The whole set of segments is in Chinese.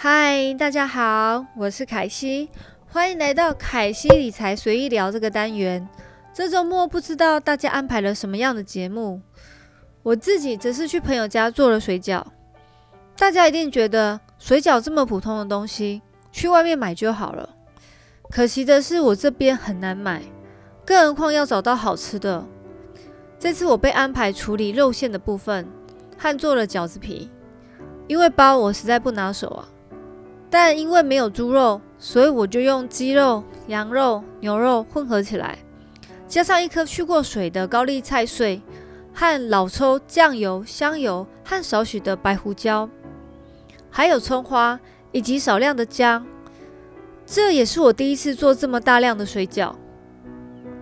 嗨，大家好，我是凯西，欢迎来到凯西理财随意聊这个单元。这周末不知道大家安排了什么样的节目？我自己则是去朋友家做了水饺。大家一定觉得水饺这么普通的东西，去外面买就好了。可惜的是，我这边很难买，更何况要找到好吃的。这次我被安排处理肉馅的部分，和做了饺子皮，因为包我实在不拿手啊。但因为没有猪肉，所以我就用鸡肉、羊肉、牛肉混合起来，加上一颗去过水的高丽菜碎和老抽、酱油、香油和少许的白胡椒，还有葱花以及少量的姜。这也是我第一次做这么大量的水饺。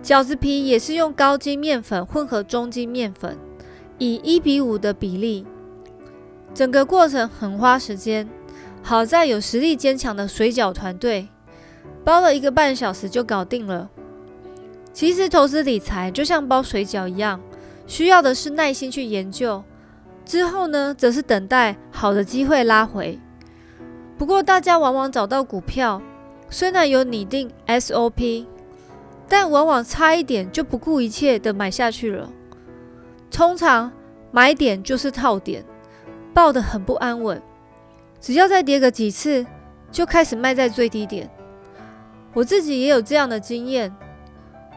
饺子皮也是用高筋面粉混合中筋面粉，以一比五的比例，整个过程很花时间。好在有实力坚强的水饺团队，包了一个半小时就搞定了。其实投资理财就像包水饺一样，需要的是耐心去研究，之后呢，则是等待好的机会拉回。不过大家往往找到股票，虽然有拟定 SOP，但往往差一点就不顾一切的买下去了。通常买点就是套点，抱得很不安稳。只要再跌个几次，就开始卖在最低点。我自己也有这样的经验，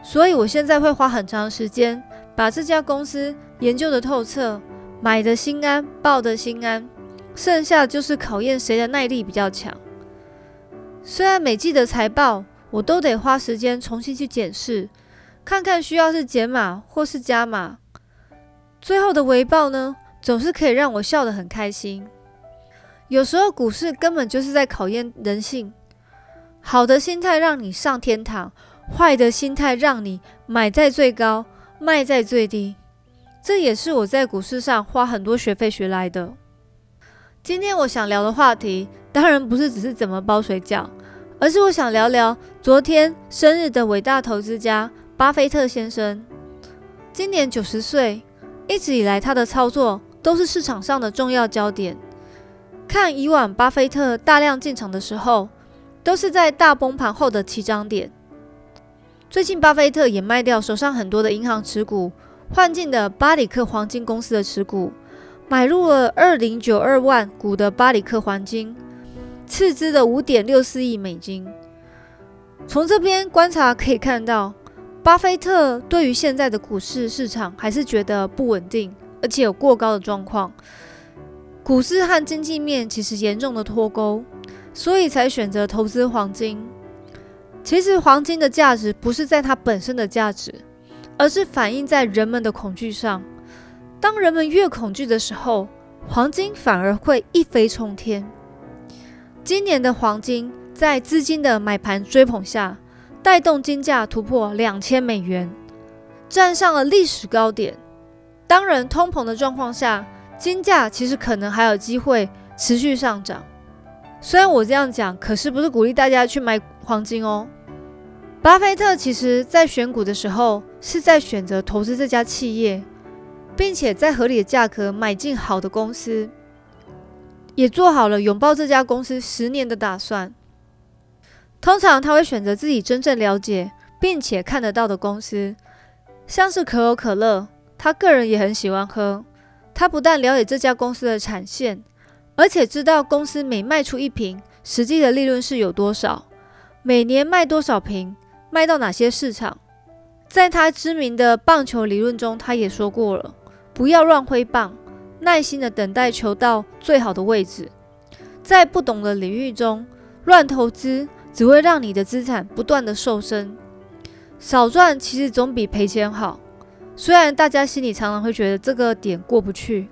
所以我现在会花很长时间把这家公司研究的透彻，买的心安，抱的心安，剩下就是考验谁的耐力比较强。虽然每季的财报我都得花时间重新去检视，看看需要是减码或是加码，最后的回报呢，总是可以让我笑得很开心。有时候股市根本就是在考验人性，好的心态让你上天堂，坏的心态让你买在最高，卖在最低。这也是我在股市上花很多学费学来的。今天我想聊的话题，当然不是只是怎么包水饺，而是我想聊聊昨天生日的伟大投资家巴菲特先生。今年九十岁，一直以来他的操作都是市场上的重要焦点。看以往巴菲特大量进场的时候，都是在大崩盘后的起涨点。最近巴菲特也卖掉手上很多的银行持股，换进的巴里克黄金公司的持股，买入了二零九二万股的巴里克黄金，斥资的五点六四亿美金。从这边观察可以看到，巴菲特对于现在的股市市场还是觉得不稳定，而且有过高的状况。股市和经济面其实严重的脱钩，所以才选择投资黄金。其实黄金的价值不是在它本身的价值，而是反映在人们的恐惧上。当人们越恐惧的时候，黄金反而会一飞冲天。今年的黄金在资金的买盘追捧下，带动金价突破两千美元，站上了历史高点。当然，通膨的状况下。金价其实可能还有机会持续上涨，虽然我这样讲，可是不是鼓励大家去买黄金哦。巴菲特其实在选股的时候是在选择投资这家企业，并且在合理的价格买进好的公司，也做好了拥抱这家公司十年的打算。通常他会选择自己真正了解并且看得到的公司，像是可口可乐，他个人也很喜欢喝。他不但了解这家公司的产线，而且知道公司每卖出一瓶，实际的利润是有多少，每年卖多少瓶，卖到哪些市场。在他知名的棒球理论中，他也说过了：不要乱挥棒，耐心的等待球到最好的位置。在不懂的领域中乱投资，只会让你的资产不断的瘦身。少赚其实总比赔钱好。虽然大家心里常常会觉得这个点过不去，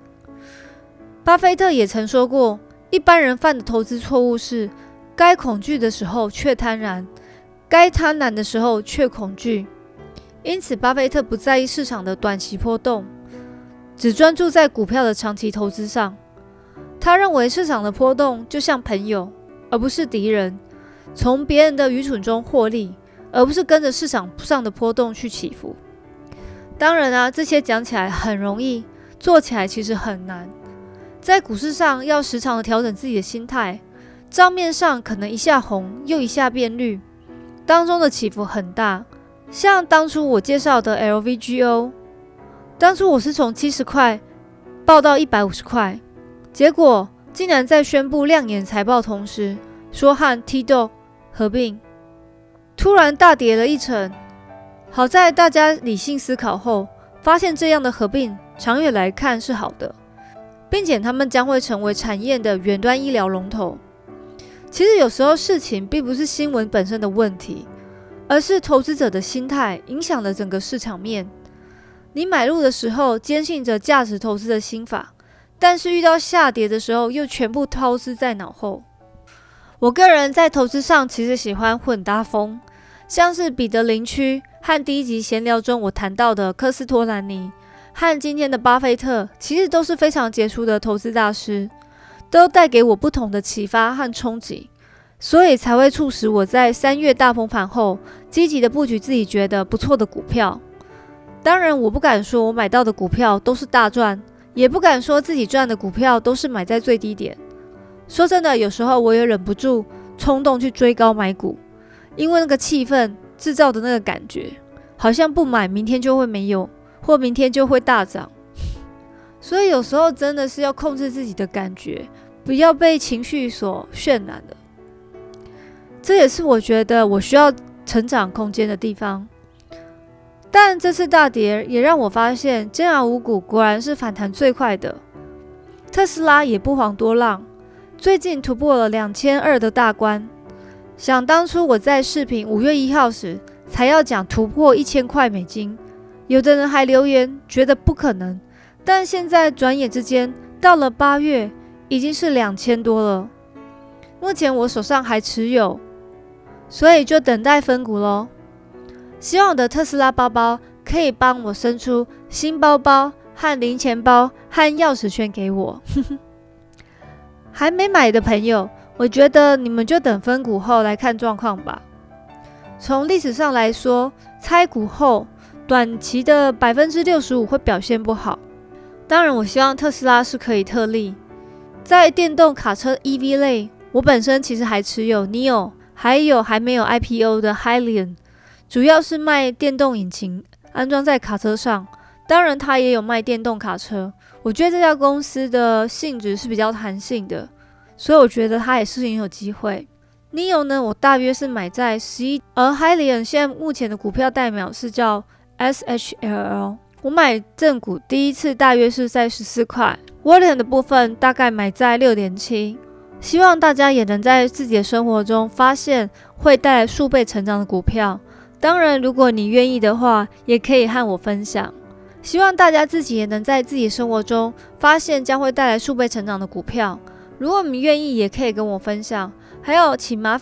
巴菲特也曾说过，一般人犯的投资错误是该恐惧的时候却贪婪，该贪婪的时候却恐惧。因此，巴菲特不在意市场的短期波动，只专注在股票的长期投资上。他认为市场的波动就像朋友，而不是敌人，从别人的愚蠢中获利，而不是跟着市场上的波动去起伏。当然啊，这些讲起来很容易，做起来其实很难。在股市上，要时常的调整自己的心态，账面上可能一下红又一下变绿，当中的起伏很大。像当初我介绍的 LVGO，当初我是从七十块报到一百五十块，结果竟然在宣布亮眼财报同时，说和 T 豆合并，突然大跌了一成。好在大家理性思考后，发现这样的合并长远来看是好的，并且他们将会成为产业的远端医疗龙头。其实有时候事情并不是新闻本身的问题，而是投资者的心态影响了整个市场面。你买入的时候坚信着价值投资的心法，但是遇到下跌的时候又全部抛之在脑后。我个人在投资上其实喜欢混搭风，像是彼得林区和第一集闲聊中我谈到的科斯托兰尼和今天的巴菲特，其实都是非常杰出的投资大师。都带给我不同的启发和冲击，所以才会促使我在三月大崩盘后积极的布局自己觉得不错的股票。当然，我不敢说我买到的股票都是大赚，也不敢说自己赚的股票都是买在最低点。说真的，有时候我也忍不住冲动去追高买股，因为那个气氛制造的那个感觉，好像不买明天就会没有，或明天就会大涨。所以有时候真的是要控制自己的感觉，不要被情绪所渲染的。这也是我觉得我需要成长空间的地方。但这次大跌也让我发现，煎熬五股果然是反弹最快的。特斯拉也不遑多让，最近突破了两千二的大关。想当初我在视频五月一号时才要讲突破一千块美金，有的人还留言觉得不可能。但现在转眼之间到了八月，已经是两千多了。目前我手上还持有，所以就等待分股喽。希望我的特斯拉包包可以帮我生出新包包和零钱包和钥匙圈给我。还没买的朋友，我觉得你们就等分股后来看状况吧。从历史上来说，拆股后短期的百分之六十五会表现不好。当然，我希望特斯拉是可以特例。在电动卡车 EV 类，我本身其实还持有 Neo，还有还没有 IPO 的 Hylian，主要是卖电动引擎安装在卡车上。当然，它也有卖电动卡车。我觉得这家公司的性质是比较弹性的，所以我觉得它也是很有机会。Neo 呢，我大约是买在十一，而 Hylian 现在目前的股票代表是叫 SHLL。我买正股第一次大约是在十四块 w a l l e n 的部分大概买在六点七。希望大家也能在自己的生活中发现会带来数倍成长的股票。当然，如果你愿意的话，也可以和我分享。希望大家自己也能在自己生活中发现将会带来数倍成长的股票。如果你愿意，也可以跟我分享。还有，请麻烦。